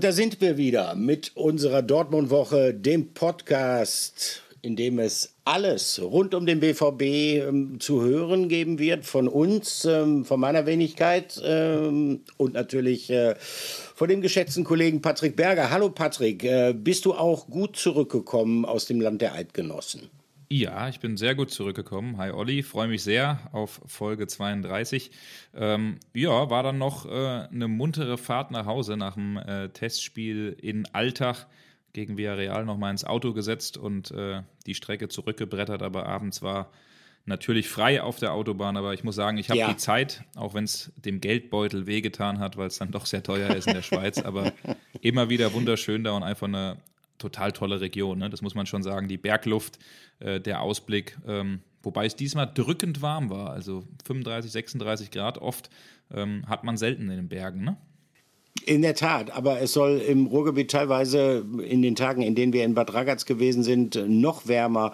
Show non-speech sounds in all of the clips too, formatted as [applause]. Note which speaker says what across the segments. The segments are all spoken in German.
Speaker 1: Und da sind wir wieder mit unserer Dortmund-Woche, dem Podcast, in dem es alles rund um den BVB ähm, zu hören geben wird. Von uns, ähm, von meiner Wenigkeit ähm, und natürlich äh, von dem geschätzten Kollegen Patrick Berger. Hallo Patrick, äh, bist du auch gut zurückgekommen aus dem Land der Eidgenossen?
Speaker 2: Ja, ich bin sehr gut zurückgekommen. Hi Olli, freue mich sehr auf Folge 32. Ähm, ja, war dann noch äh, eine muntere Fahrt nach Hause nach dem äh, Testspiel in Alltag gegen Villarreal nochmal ins Auto gesetzt und äh, die Strecke zurückgebrettert, aber abends war natürlich frei auf der Autobahn, aber ich muss sagen, ich habe ja. die Zeit, auch wenn es dem Geldbeutel wehgetan hat, weil es dann doch sehr teuer ist in der Schweiz, aber [laughs] immer wieder wunderschön da und einfach eine total tolle Region. Ne? Das muss man schon sagen. Die Bergluft, äh, der Ausblick, ähm, wobei es diesmal drückend warm war. Also 35, 36 Grad oft ähm, hat man selten in den Bergen. Ne?
Speaker 1: In der Tat, aber es soll im Ruhrgebiet teilweise in den Tagen, in denen wir in Bad Ragaz gewesen sind, noch wärmer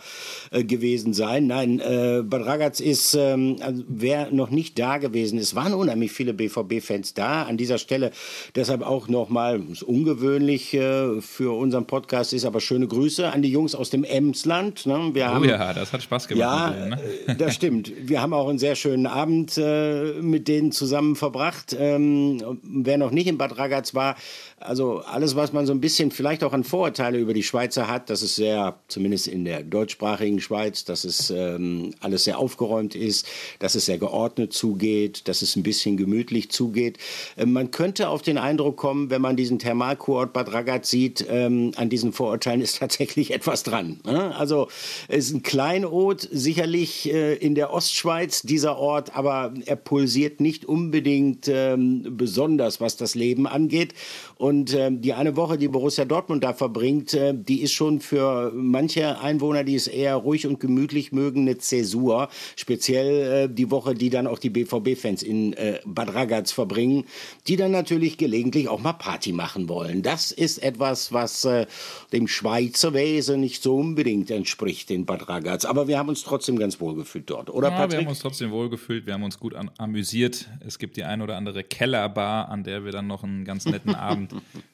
Speaker 1: äh, gewesen sein. Nein, äh, Bad Ragaz ist, ähm, also wer noch nicht da gewesen ist, waren unheimlich viele BVB-Fans da. An dieser Stelle deshalb auch nochmal, ungewöhnlich äh, für unseren Podcast ist, aber schöne Grüße an die Jungs aus dem Emsland.
Speaker 2: Ne? Wir oh haben, ja, das hat Spaß gemacht.
Speaker 1: Ja, denen, ne? Äh, das [laughs] stimmt. Wir haben auch einen sehr schönen Abend äh, mit denen zusammen verbracht. Ähm, wer noch nicht in Bad Ragaz war. Also alles, was man so ein bisschen vielleicht auch an Vorurteile über die Schweizer hat, dass es sehr, zumindest in der deutschsprachigen Schweiz, dass es ähm, alles sehr aufgeräumt ist, dass es sehr geordnet zugeht, dass es ein bisschen gemütlich zugeht. Ähm, man könnte auf den Eindruck kommen, wenn man diesen Thermalkurort Bad Ragaz sieht, ähm, an diesen Vorurteilen ist [laughs] tatsächlich etwas dran. Ne? Also es ist ein Kleinod, sicherlich äh, in der Ostschweiz dieser Ort, aber er pulsiert nicht unbedingt ähm, besonders, was das Leben angeht. Und äh, die eine Woche, die Borussia Dortmund da verbringt, äh, die ist schon für manche Einwohner, die es eher ruhig und gemütlich mögen, eine Zäsur. Speziell äh, die Woche, die dann auch die BVB-Fans in äh, Bad Ragaz verbringen, die dann natürlich gelegentlich auch mal Party machen wollen. Das ist etwas, was äh, dem Schweizer Wesen nicht so unbedingt entspricht in Bad Ragaz. Aber wir haben uns trotzdem ganz wohl gefühlt dort, oder
Speaker 2: ja,
Speaker 1: Patrick?
Speaker 2: wir haben uns trotzdem wohl gefühlt, wir haben uns gut amüsiert. Es gibt die ein oder andere Kellerbar, an der wir dann noch einen ganz netten [laughs] Abend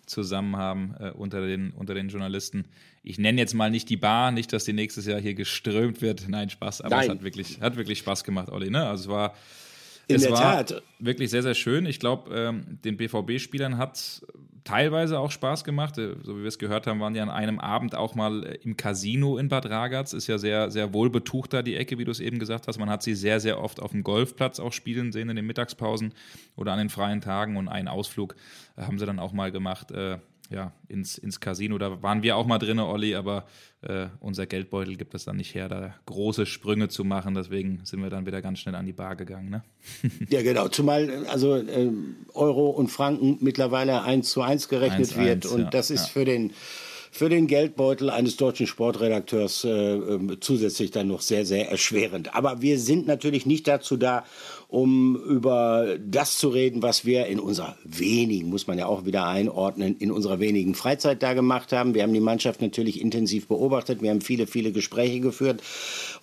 Speaker 2: zusammen haben äh, unter, den, unter den Journalisten. Ich nenne jetzt mal nicht die Bar, nicht, dass die nächstes Jahr hier geströmt wird. Nein, Spaß, aber Nein. es hat wirklich, hat wirklich Spaß gemacht, Olli. Ne? Also es war,
Speaker 1: In
Speaker 2: es
Speaker 1: war Tat.
Speaker 2: wirklich sehr, sehr schön. Ich glaube, ähm, den BVB-Spielern hat teilweise auch Spaß gemacht. Äh, so wie wir es gehört haben, waren die an einem Abend auch mal äh, im Casino in Bad Ragaz. Ist ja sehr, sehr wohl betucht da die Ecke, wie du es eben gesagt hast. Man hat sie sehr, sehr oft auf dem Golfplatz auch spielen sehen in den Mittagspausen oder an den freien Tagen. Und einen Ausflug äh, haben sie dann auch mal gemacht. Äh, ja, ins, ins Casino. Da waren wir auch mal drin, Olli, aber äh, unser Geldbeutel gibt es dann nicht her, da große Sprünge zu machen. Deswegen sind wir dann wieder ganz schnell an die Bar gegangen. Ne? [laughs]
Speaker 1: ja, genau. Zumal also äh, Euro und Franken mittlerweile eins zu eins gerechnet 1, wird. 1, und ja, das ist ja. für den für den Geldbeutel eines deutschen Sportredakteurs äh, äh, zusätzlich dann noch sehr, sehr erschwerend. Aber wir sind natürlich nicht dazu da, um über das zu reden, was wir in unserer wenigen, muss man ja auch wieder einordnen, in unserer wenigen Freizeit da gemacht haben. Wir haben die Mannschaft natürlich intensiv beobachtet, wir haben viele, viele Gespräche geführt.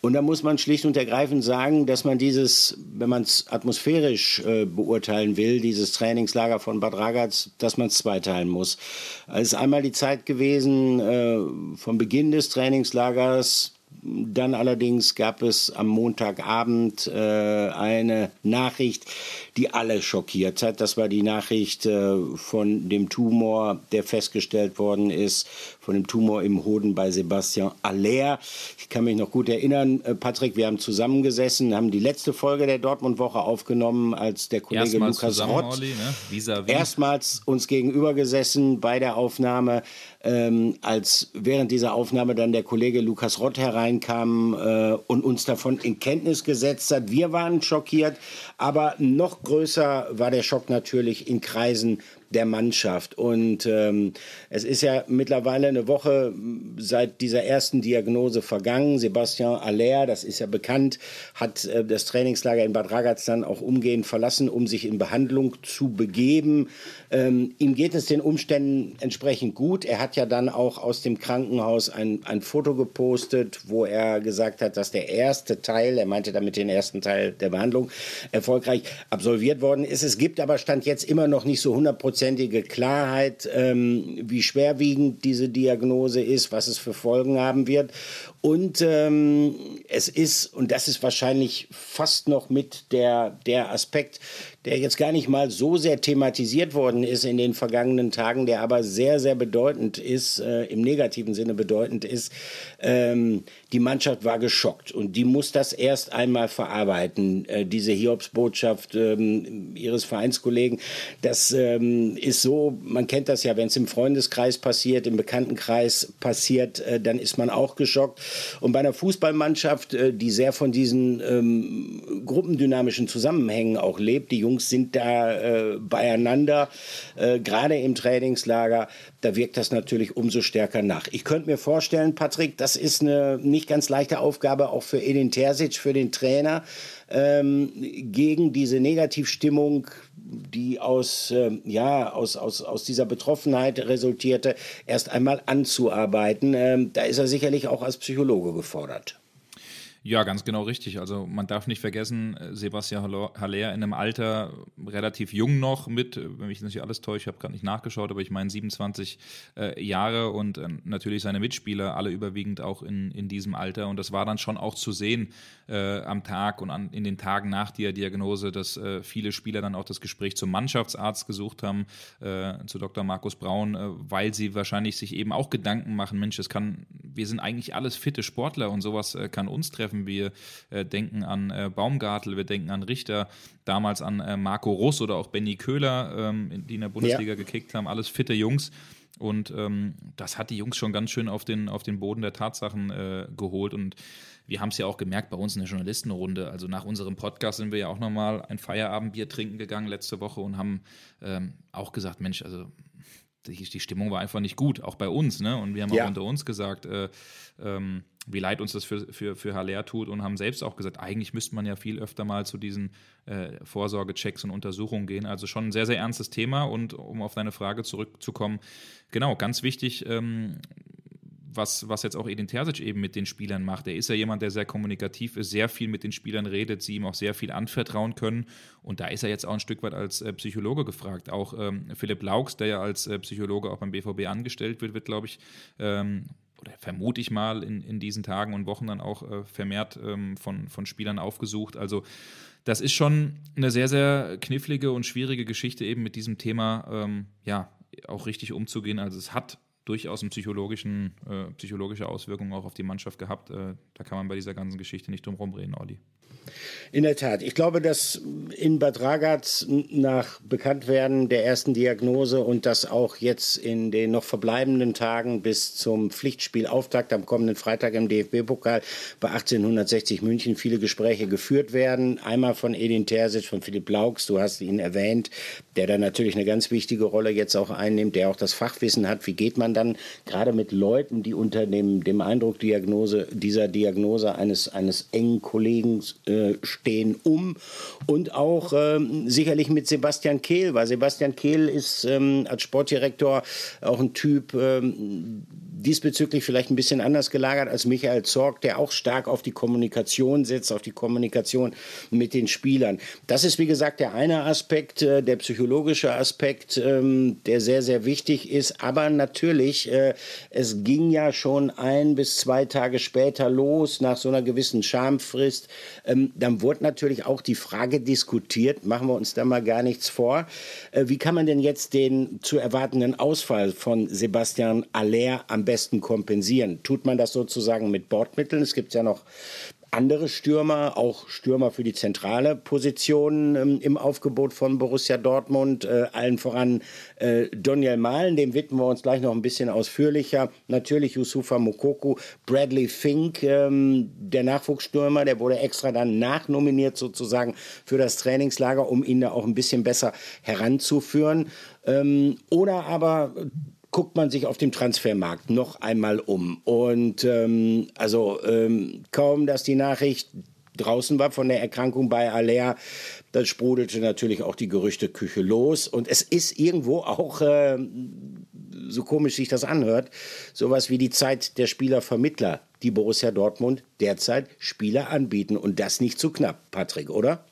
Speaker 1: Und da muss man schlicht und ergreifend sagen, dass man dieses, wenn man es atmosphärisch äh, beurteilen will, dieses Trainingslager von Bad Ragaz, dass man es zweiteilen muss. Es ist einmal die Zeit gewesen, äh, vom Beginn des Trainingslagers dann allerdings gab es am Montagabend äh, eine Nachricht, die alle schockiert hat. Das war die Nachricht äh, von dem Tumor, der festgestellt worden ist, von dem Tumor im Hoden bei Sebastian Aller. Ich kann mich noch gut erinnern, äh, Patrick, wir haben zusammengesessen, haben die letzte Folge der Dortmund-Woche aufgenommen, als der Kollege
Speaker 2: Erstmals
Speaker 1: Lukas Rott
Speaker 2: Olli, ne? vis -vis.
Speaker 1: erstmals uns gegenüber gesessen bei der Aufnahme ähm, als während dieser Aufnahme dann der Kollege Lukas Rott hereinkam äh, und uns davon in Kenntnis gesetzt hat. Wir waren schockiert, aber noch größer war der Schock natürlich in Kreisen der Mannschaft. Und ähm, es ist ja mittlerweile eine Woche seit dieser ersten Diagnose vergangen. Sebastian Aller, das ist ja bekannt, hat äh, das Trainingslager in Bad Ragaz dann auch umgehend verlassen, um sich in Behandlung zu begeben. Ähm, ihm geht es den Umständen entsprechend gut. Er hat ja dann auch aus dem Krankenhaus ein, ein Foto gepostet, wo er gesagt hat, dass der erste Teil, er meinte damit den ersten Teil der Behandlung, erfolgreich absolviert worden ist. Es gibt aber Stand jetzt immer noch nicht so 100 hundertprozentige Klarheit, ähm, wie schwerwiegend diese Diagnose ist, was es für Folgen haben wird. Und ähm, es ist, und das ist wahrscheinlich fast noch mit der, der Aspekt, der jetzt gar nicht mal so sehr thematisiert worden ist in den vergangenen Tagen, der aber sehr, sehr bedeutend ist, äh, im negativen Sinne bedeutend ist. Ähm, die Mannschaft war geschockt und die muss das erst einmal verarbeiten, äh, diese Hiobsbotschaft ähm, ihres Vereinskollegen. Das ähm, ist so, man kennt das ja, wenn es im Freundeskreis passiert, im Bekanntenkreis passiert, äh, dann ist man auch geschockt. Und bei einer Fußballmannschaft, äh, die sehr von diesen ähm, gruppendynamischen Zusammenhängen auch lebt, die Jungs sind da äh, beieinander, äh, gerade im Trainingslager, da wirkt das natürlich umso stärker nach. Ich könnte mir vorstellen, Patrick, das ist eine nicht ganz leichte Aufgabe auch für Edin Terzic, für den Trainer, ähm, gegen diese Negativstimmung, die aus, äh, ja, aus, aus, aus dieser Betroffenheit resultierte, erst einmal anzuarbeiten. Ähm, da ist er sicherlich auch als Psychologe gefordert.
Speaker 2: Ja, ganz genau richtig. Also man darf nicht vergessen, äh, Sebastian Haller in einem Alter relativ jung noch mit, äh, wenn mich nicht alles täuscht, ich habe gerade nicht nachgeschaut, aber ich meine 27 äh, Jahre und äh, natürlich seine Mitspieler alle überwiegend auch in, in diesem Alter. Und das war dann schon auch zu sehen äh, am Tag und an, in den Tagen nach der Diagnose, dass äh, viele Spieler dann auch das Gespräch zum Mannschaftsarzt gesucht haben, zu Dr. Markus Braun, weil sie wahrscheinlich sich eben auch Gedanken machen, Mensch, es kann, wir sind eigentlich alles fitte Sportler und sowas kann uns treffen. Wir äh, denken an äh, Baumgartel, wir denken an Richter, damals an äh, Marco Russ oder auch Benny Köhler, ähm, die in der Bundesliga ja. gekickt haben. Alles fitte Jungs. Und ähm, das hat die Jungs schon ganz schön auf den, auf den Boden der Tatsachen äh, geholt. Und wir haben es ja auch gemerkt bei uns in der Journalistenrunde. Also nach unserem Podcast sind wir ja auch nochmal ein Feierabendbier trinken gegangen letzte Woche und haben ähm, auch gesagt, Mensch, also die, die, Stimmung war einfach nicht gut, auch bei uns. Ne? Und wir haben ja. auch unter uns gesagt, äh, ähm, wie leid uns das für, für, für Haller tut und haben selbst auch gesagt, eigentlich müsste man ja viel öfter mal zu diesen äh, Vorsorgechecks und Untersuchungen gehen. Also schon ein sehr, sehr ernstes Thema. Und um auf deine Frage zurückzukommen, genau, ganz wichtig, ähm, was, was jetzt auch Edin Terzic eben mit den Spielern macht. Er ist ja jemand, der sehr kommunikativ ist, sehr viel mit den Spielern redet, sie ihm auch sehr viel anvertrauen können. Und da ist er jetzt auch ein Stück weit als äh, Psychologe gefragt. Auch ähm, Philipp Laux, der ja als äh, Psychologe auch beim BVB angestellt wird, wird, glaube ich, ähm, oder vermute ich mal in, in diesen Tagen und Wochen dann auch äh, vermehrt ähm, von, von Spielern aufgesucht. Also das ist schon eine sehr, sehr knifflige und schwierige Geschichte eben mit diesem Thema, ähm, ja, auch richtig umzugehen. Also es hat durchaus eine psychologischen, äh, psychologische Auswirkungen auch auf die Mannschaft gehabt. Äh, da kann man bei dieser ganzen Geschichte nicht drum rumreden, Olli.
Speaker 1: In der Tat. Ich glaube, dass in Bad Ragaz nach Bekanntwerden der ersten Diagnose und dass auch jetzt in den noch verbleibenden Tagen bis zum Pflichtspielauftakt am kommenden Freitag im DFB-Pokal bei 1860 München viele Gespräche geführt werden. Einmal von Edin Terzic, von Philipp Laux, du hast ihn erwähnt, der da natürlich eine ganz wichtige Rolle jetzt auch einnimmt, der auch das Fachwissen hat. Wie geht man dann gerade mit Leuten, die unter dem, dem Eindruck Diagnose, dieser Diagnose eines, eines engen Kollegen äh, stehen, um? Und auch ähm, sicherlich mit Sebastian Kehl, weil Sebastian Kehl ist ähm, als Sportdirektor auch ein Typ, ähm, diesbezüglich vielleicht ein bisschen anders gelagert als Michael Zorg, der auch stark auf die Kommunikation setzt, auf die Kommunikation mit den Spielern. Das ist, wie gesagt, der eine Aspekt, äh, der psychologische Aspekt, ähm, der sehr, sehr wichtig ist. Aber natürlich, äh, es ging ja schon ein bis zwei Tage später los, nach so einer gewissen Schamfrist. Ähm, dann wurde natürlich auch die Frage diskutiert, machen wir uns da mal gar nichts vor, äh, wie kann man denn jetzt den zu erwartenden Ausfall von Sebastian Aller am besten kompensieren? Tut man das sozusagen mit Bordmitteln? Es gibt ja noch andere Stürmer, auch Stürmer für die zentrale Position ähm, im Aufgebot von Borussia Dortmund, äh, allen voran äh, Daniel Mahlen, dem widmen wir uns gleich noch ein bisschen ausführlicher. Natürlich Yusufa Mokoku, Bradley Fink, ähm, der Nachwuchsstürmer, der wurde extra dann nachnominiert sozusagen für das Trainingslager, um ihn da auch ein bisschen besser heranzuführen. Ähm, oder aber guckt man sich auf dem Transfermarkt noch einmal um. Und ähm, also ähm, kaum, dass die Nachricht draußen war von der Erkrankung bei Alea, dann sprudelte natürlich auch die Gerüchteküche los. Und es ist irgendwo auch, äh, so komisch sich das anhört, sowas wie die Zeit der Spielervermittler, die Borussia Dortmund derzeit Spieler anbieten. Und das nicht zu knapp, Patrick, oder?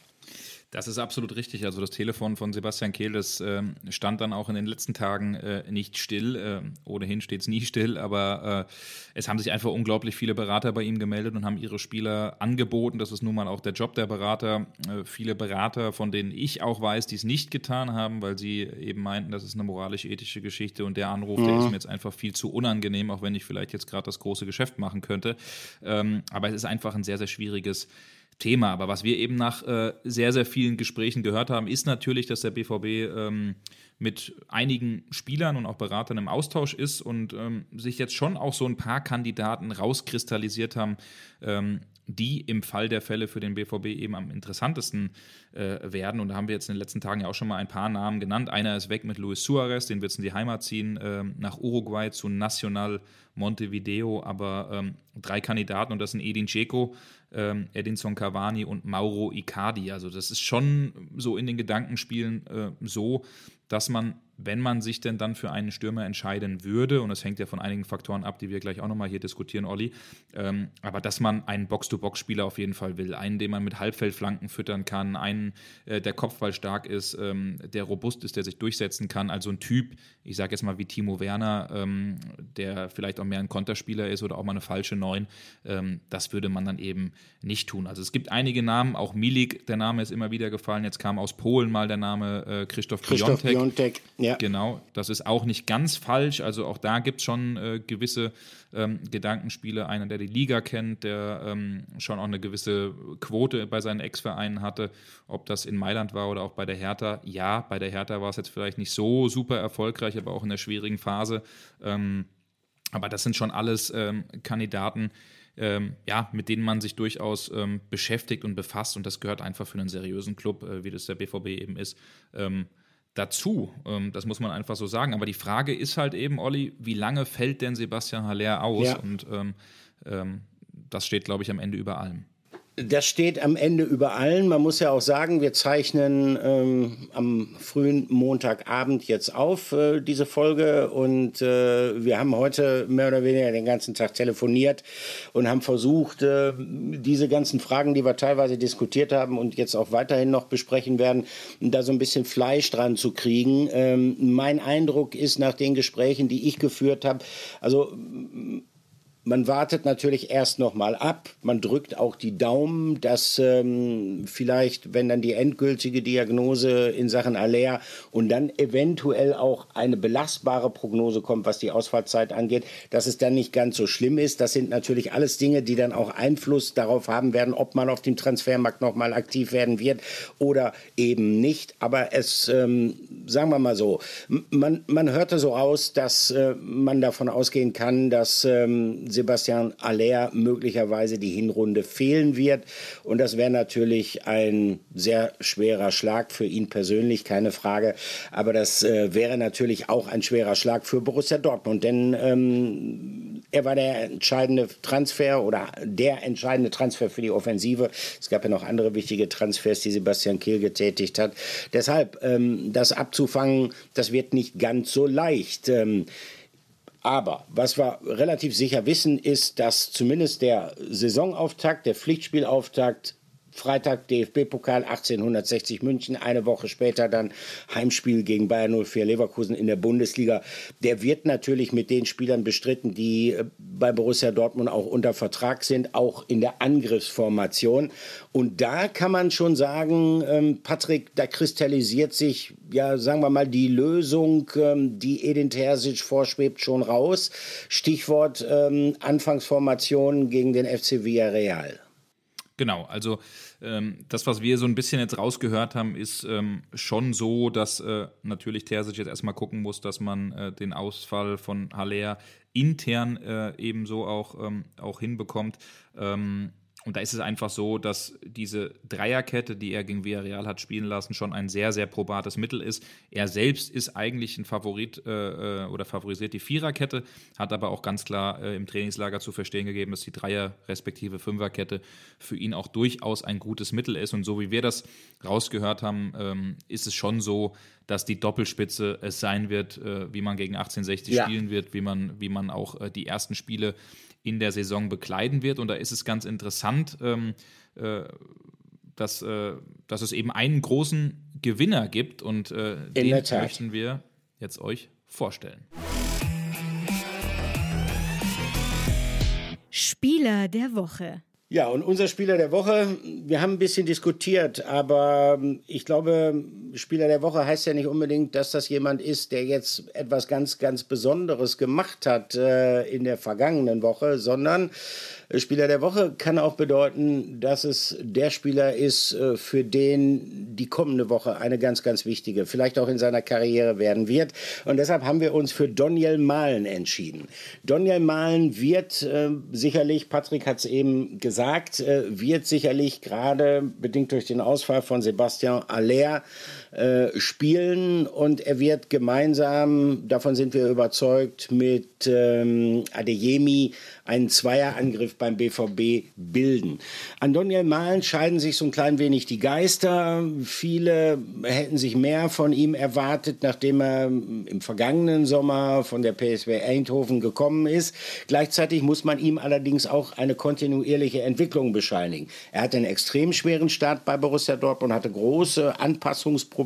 Speaker 2: Das ist absolut richtig. Also das Telefon von Sebastian Kehl, das äh, stand dann auch in den letzten Tagen äh, nicht still. Äh, ohnehin steht es nie still, aber äh, es haben sich einfach unglaublich viele Berater bei ihm gemeldet und haben ihre Spieler angeboten. Das ist nun mal auch der Job der Berater. Äh, viele Berater, von denen ich auch weiß, die es nicht getan haben, weil sie eben meinten, das ist eine moralisch-ethische Geschichte und der Anruf, mhm. der ist mir jetzt einfach viel zu unangenehm, auch wenn ich vielleicht jetzt gerade das große Geschäft machen könnte. Ähm, aber es ist einfach ein sehr, sehr schwieriges Thema. Aber was wir eben nach äh, sehr, sehr vielen Gesprächen gehört haben, ist natürlich, dass der BVB ähm, mit einigen Spielern und auch Beratern im Austausch ist und ähm, sich jetzt schon auch so ein paar Kandidaten rauskristallisiert haben, ähm, die im Fall der Fälle für den BVB eben am interessantesten äh, werden. Und da haben wir jetzt in den letzten Tagen ja auch schon mal ein paar Namen genannt. Einer ist weg mit Luis Suarez, den wird es in die Heimat ziehen, äh, nach Uruguay zu Nacional Montevideo. Aber ähm, drei Kandidaten und das sind Edin Dzeko, ähm, Edinson Cavani und Mauro Icardi. Also das ist schon so in den Gedankenspielen äh, so, dass man wenn man sich denn dann für einen Stürmer entscheiden würde, und das hängt ja von einigen Faktoren ab, die wir gleich auch nochmal hier diskutieren, Olli, ähm, aber dass man einen Box-to-Box-Spieler auf jeden Fall will, einen, den man mit Halbfeldflanken füttern kann, einen, äh, der Kopfball stark ist, ähm, der robust ist, der sich durchsetzen kann, also ein Typ, ich sage jetzt mal wie Timo Werner, ähm, der vielleicht auch mehr ein Konterspieler ist oder auch mal eine falsche Neun, ähm, das würde man dann eben nicht tun. Also es gibt einige Namen, auch Milik, der Name ist immer wieder gefallen, jetzt kam aus Polen mal der Name äh, Christoph, Christoph Piontek. Piontek. Ja ja. Genau, das ist auch nicht ganz falsch. Also auch da gibt es schon äh, gewisse ähm, Gedankenspiele. Einer, der die Liga kennt, der ähm, schon auch eine gewisse Quote bei seinen Ex-Vereinen hatte. Ob das in Mailand war oder auch bei der Hertha. Ja, bei der Hertha war es jetzt vielleicht nicht so super erfolgreich, aber auch in der schwierigen Phase. Ähm, aber das sind schon alles ähm, Kandidaten, ähm, ja, mit denen man sich durchaus ähm, beschäftigt und befasst. Und das gehört einfach für einen seriösen Club, äh, wie das der BVB eben ist, ähm, dazu. Ähm, das muss man einfach so sagen. Aber die Frage ist halt eben, Olli, wie lange fällt denn Sebastian Haller aus? Ja. Und ähm, ähm, das steht, glaube ich, am Ende über allem.
Speaker 1: Das steht am Ende über allen. Man muss ja auch sagen, wir zeichnen ähm, am frühen Montagabend jetzt auf, äh, diese Folge. Und äh, wir haben heute mehr oder weniger den ganzen Tag telefoniert und haben versucht, äh, diese ganzen Fragen, die wir teilweise diskutiert haben und jetzt auch weiterhin noch besprechen werden, da so ein bisschen Fleisch dran zu kriegen. Ähm, mein Eindruck ist nach den Gesprächen, die ich geführt habe, also man wartet natürlich erst noch mal ab. Man drückt auch die Daumen, dass ähm, vielleicht, wenn dann die endgültige Diagnose in Sachen Aller und dann eventuell auch eine belastbare Prognose kommt, was die Ausfallzeit angeht, dass es dann nicht ganz so schlimm ist. Das sind natürlich alles Dinge, die dann auch Einfluss darauf haben werden, ob man auf dem Transfermarkt noch mal aktiv werden wird oder eben nicht. Aber es, ähm, sagen wir mal so, man, man hörte so aus, dass äh, man davon ausgehen kann, dass ähm, Sebastian Aller möglicherweise die Hinrunde fehlen wird. Und das wäre natürlich ein sehr schwerer Schlag für ihn persönlich, keine Frage. Aber das äh, wäre natürlich auch ein schwerer Schlag für Borussia Dortmund, denn ähm, er war der entscheidende Transfer oder der entscheidende Transfer für die Offensive. Es gab ja noch andere wichtige Transfers, die Sebastian Kehl getätigt hat. Deshalb, ähm, das abzufangen, das wird nicht ganz so leicht. Ähm, aber was wir relativ sicher wissen, ist, dass zumindest der Saisonauftakt, der Pflichtspielauftakt Freitag DFB-Pokal 1860 München, eine Woche später dann Heimspiel gegen Bayern 04 Leverkusen in der Bundesliga. Der wird natürlich mit den Spielern bestritten, die äh, bei Borussia Dortmund auch unter Vertrag sind, auch in der Angriffsformation. Und da kann man schon sagen, ähm, Patrick, da kristallisiert sich, ja, sagen wir mal, die Lösung, ähm, die Edin Terzic vorschwebt, schon raus. Stichwort ähm, Anfangsformation gegen den FC Villarreal.
Speaker 2: Genau, also ähm, das, was wir so ein bisschen jetzt rausgehört haben, ist ähm, schon so, dass äh, natürlich Terzic jetzt erstmal gucken muss, dass man äh, den Ausfall von Haller intern äh, ebenso auch, ähm, auch hinbekommt. Ähm, und da ist es einfach so, dass diese Dreierkette, die er gegen Villarreal hat spielen lassen, schon ein sehr, sehr probates Mittel ist. Er selbst ist eigentlich ein Favorit äh, äh, oder favorisiert die Viererkette, hat aber auch ganz klar äh, im Trainingslager zu verstehen gegeben, dass die Dreier- respektive Fünferkette für ihn auch durchaus ein gutes Mittel ist. Und so wie wir das rausgehört haben, ähm, ist es schon so, dass die Doppelspitze es sein wird, äh, wie man gegen 1860 ja. spielen wird, wie man, wie man auch äh, die ersten Spiele in der Saison bekleiden wird. Und da ist es ganz interessant. Ähm, äh, dass, äh, dass es eben einen großen Gewinner gibt und äh, den möchten wir jetzt euch vorstellen.
Speaker 3: Spieler der Woche.
Speaker 1: Ja, und unser Spieler der Woche, wir haben ein bisschen diskutiert, aber ich glaube, Spieler der Woche heißt ja nicht unbedingt, dass das jemand ist, der jetzt etwas ganz, ganz Besonderes gemacht hat äh, in der vergangenen Woche, sondern Spieler der Woche kann auch bedeuten, dass es der Spieler ist, äh, für den die kommende Woche eine ganz, ganz wichtige, vielleicht auch in seiner Karriere werden wird. Und deshalb haben wir uns für Doniel Mahlen entschieden. Doniel Mahlen wird äh, sicherlich, Patrick hat es eben gesagt, äh, wird sicherlich gerade bedingt durch den Ausfall von Sebastian Aller äh, spielen und er wird gemeinsam, davon sind wir überzeugt, mit ähm, Adeyemi einen Zweierangriff beim BVB bilden. An Daniel Mahlen scheiden sich so ein klein wenig die Geister. Viele hätten sich mehr von ihm erwartet, nachdem er im vergangenen Sommer von der PSW Eindhoven gekommen ist. Gleichzeitig muss man ihm allerdings auch eine kontinuierliche Entwicklung bescheinigen. Er hatte einen extrem schweren Start bei Borussia Dortmund, hatte große Anpassungsprobleme.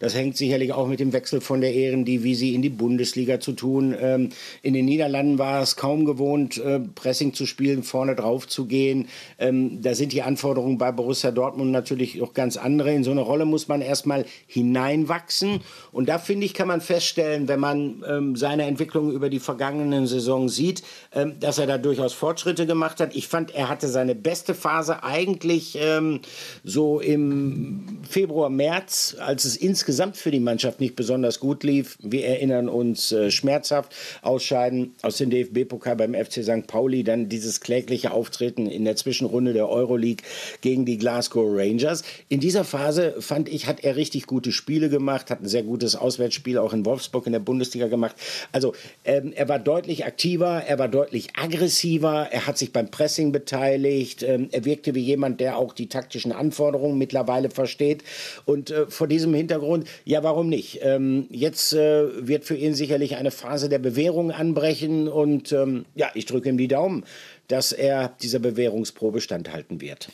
Speaker 1: Das hängt sicherlich auch mit dem Wechsel von der Ehrendivisie in die Bundesliga zu tun. Ähm, in den Niederlanden war es kaum gewohnt, äh, Pressing zu spielen, vorne drauf zu gehen. Ähm, da sind die Anforderungen bei Borussia Dortmund natürlich auch ganz andere. In so eine Rolle muss man erstmal hineinwachsen. Und da finde ich, kann man feststellen, wenn man ähm, seine Entwicklung über die vergangenen Saison sieht, ähm, dass er da durchaus Fortschritte gemacht hat. Ich fand, er hatte seine beste Phase eigentlich ähm, so im Februar, März, als es insgesamt für die Mannschaft nicht besonders gut lief. Wir erinnern uns äh, schmerzhaft Ausscheiden aus dem DFB-Pokal beim FC St. Pauli, dann dieses klägliche Auftreten in der Zwischenrunde der Euroleague gegen die Glasgow Rangers. In dieser Phase fand ich, hat er richtig gute Spiele gemacht, hat ein sehr gutes Auswärtsspiel auch in Wolfsburg in der Bundesliga gemacht. Also ähm, er war deutlich aktiver, er war deutlich aggressiver, er hat sich beim Pressing beteiligt, ähm, er wirkte wie jemand, der auch die taktischen Anforderungen mittlerweile versteht. Und äh, vor diesem Hintergrund, ja, warum nicht? Ähm, jetzt äh, wird für ihn sicherlich eine Phase der Bewährung anbrechen und ähm, ja, ich drücke ihm die Daumen, dass er dieser Bewährungsprobe standhalten wird.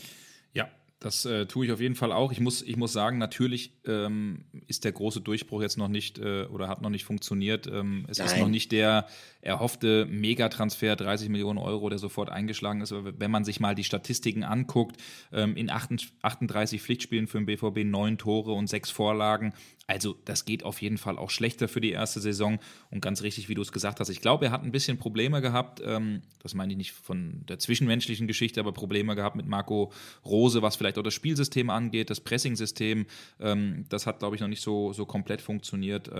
Speaker 2: Ja, das äh, tue ich auf jeden Fall auch. Ich muss, ich muss sagen, natürlich ähm, ist der große Durchbruch jetzt noch nicht äh, oder hat noch nicht funktioniert. Ähm, es Nein. ist noch nicht der erhoffte Megatransfer, 30 Millionen Euro, der sofort eingeschlagen ist. Aber wenn man sich mal die Statistiken anguckt, ähm, in 38 Pflichtspielen für den BVB neun Tore und sechs Vorlagen. Also das geht auf jeden Fall auch schlechter für die erste Saison. Und ganz richtig, wie du es gesagt hast, ich glaube, er hat ein bisschen Probleme gehabt. Ähm, das meine ich nicht von der zwischenmenschlichen Geschichte, aber Probleme gehabt mit Marco Rose, was vielleicht auch das Spielsystem angeht, das Pressing-System. Ähm, das hat, glaube ich, noch nicht so, so komplett funktioniert.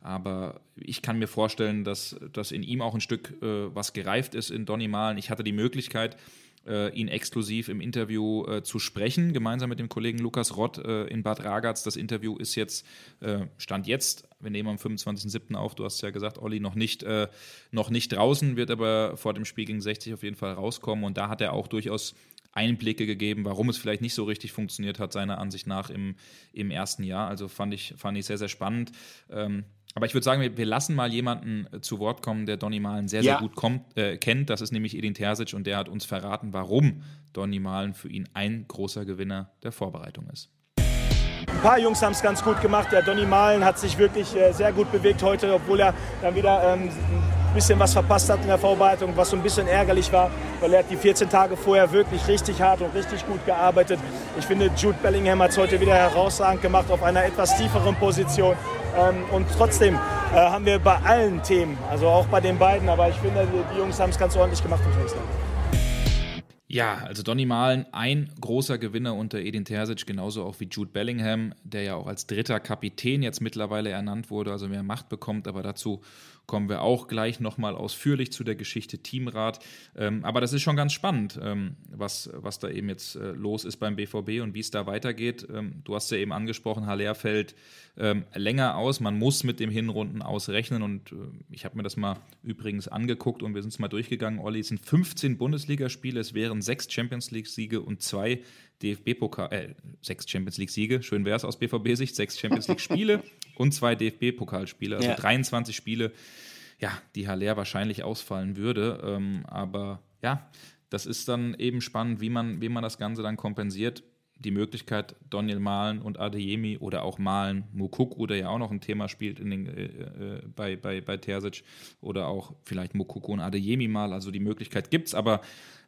Speaker 2: aber ich kann mir vorstellen, dass, dass in ihm auch ein Stück äh, was gereift ist in Donny Malen. Ich hatte die Möglichkeit, äh, ihn exklusiv im Interview äh, zu sprechen, gemeinsam mit dem Kollegen Lukas Rott äh, in Bad Ragaz. Das Interview ist jetzt, äh, Stand jetzt, wir nehmen am 25.07. auf, du hast ja gesagt, Olli, noch nicht, äh, noch nicht draußen, wird aber vor dem Spiel gegen 60 auf jeden Fall rauskommen. Und da hat er auch durchaus Einblicke gegeben, warum es vielleicht nicht so richtig funktioniert hat, seiner Ansicht nach im, im ersten Jahr. Also fand ich, fand ich sehr, sehr spannend. Ähm, aber ich würde sagen, wir, wir, lassen mal jemanden äh, zu Wort kommen, der Donny Malen sehr, ja. sehr gut kommt, äh, kennt. Das ist nämlich Edin Terzic und der hat uns verraten, warum Donny Malen für ihn ein großer Gewinner der Vorbereitung ist.
Speaker 4: Ein paar Jungs haben es ganz gut gemacht. Der Donny Malen hat sich wirklich äh, sehr gut bewegt heute, obwohl er dann wieder ähm, ein bisschen was verpasst hat in der Vorbereitung, was so ein bisschen ärgerlich war, weil er hat die 14 Tage vorher wirklich richtig hart und richtig gut gearbeitet. Ich finde, Jude Bellingham hat es heute wieder herausragend gemacht auf einer etwas tieferen Position. Ähm, und trotzdem äh, haben wir bei allen Themen, also auch bei den beiden, aber ich finde, die, Jungs haben es ganz ordentlich gemacht im Schluss.
Speaker 2: Ja, also Donny Malen, ein großer Gewinner unter Edin Terzic, genauso auch wie Jude Bellingham, der ja auch als dritter Kapitän jetzt mittlerweile ernannt wurde, also mehr Macht bekommt, aber dazu kommen wir auch gleich nochmal ausführlich zu der Geschichte Teamrat. Ähm, aber das ist schon ganz spannend, ähm, was, was da eben jetzt äh, los ist beim BVB und wie es da weitergeht. Ähm, du hast ja eben angesprochen, Haller fällt ähm, länger aus. Man muss mit dem Hinrunden ausrechnen und äh, ich habe mir das mal übrigens angeguckt und wir sind es mal durchgegangen. Olli, es sind 15 Bundesligaspiele, es wären sechs Champions League-Siege und zwei DFB-Pokal, äh, sechs Champions League-Siege, schön wäre es aus BVB-Sicht, sechs Champions League-Spiele [laughs] und zwei DFB-Pokalspiele, also ja. 23 Spiele, ja, die Haller wahrscheinlich ausfallen würde. Ähm, aber ja, das ist dann eben spannend, wie man, wie man das Ganze dann kompensiert. die Möglichkeit, Daniel Malen und Adeyemi oder auch Malen Mukuku, der ja auch noch ein Thema spielt in den, äh, äh, bei, bei, bei Terzic, oder auch vielleicht Mukuku und Adeyemi mal. Also die Möglichkeit gibt es, aber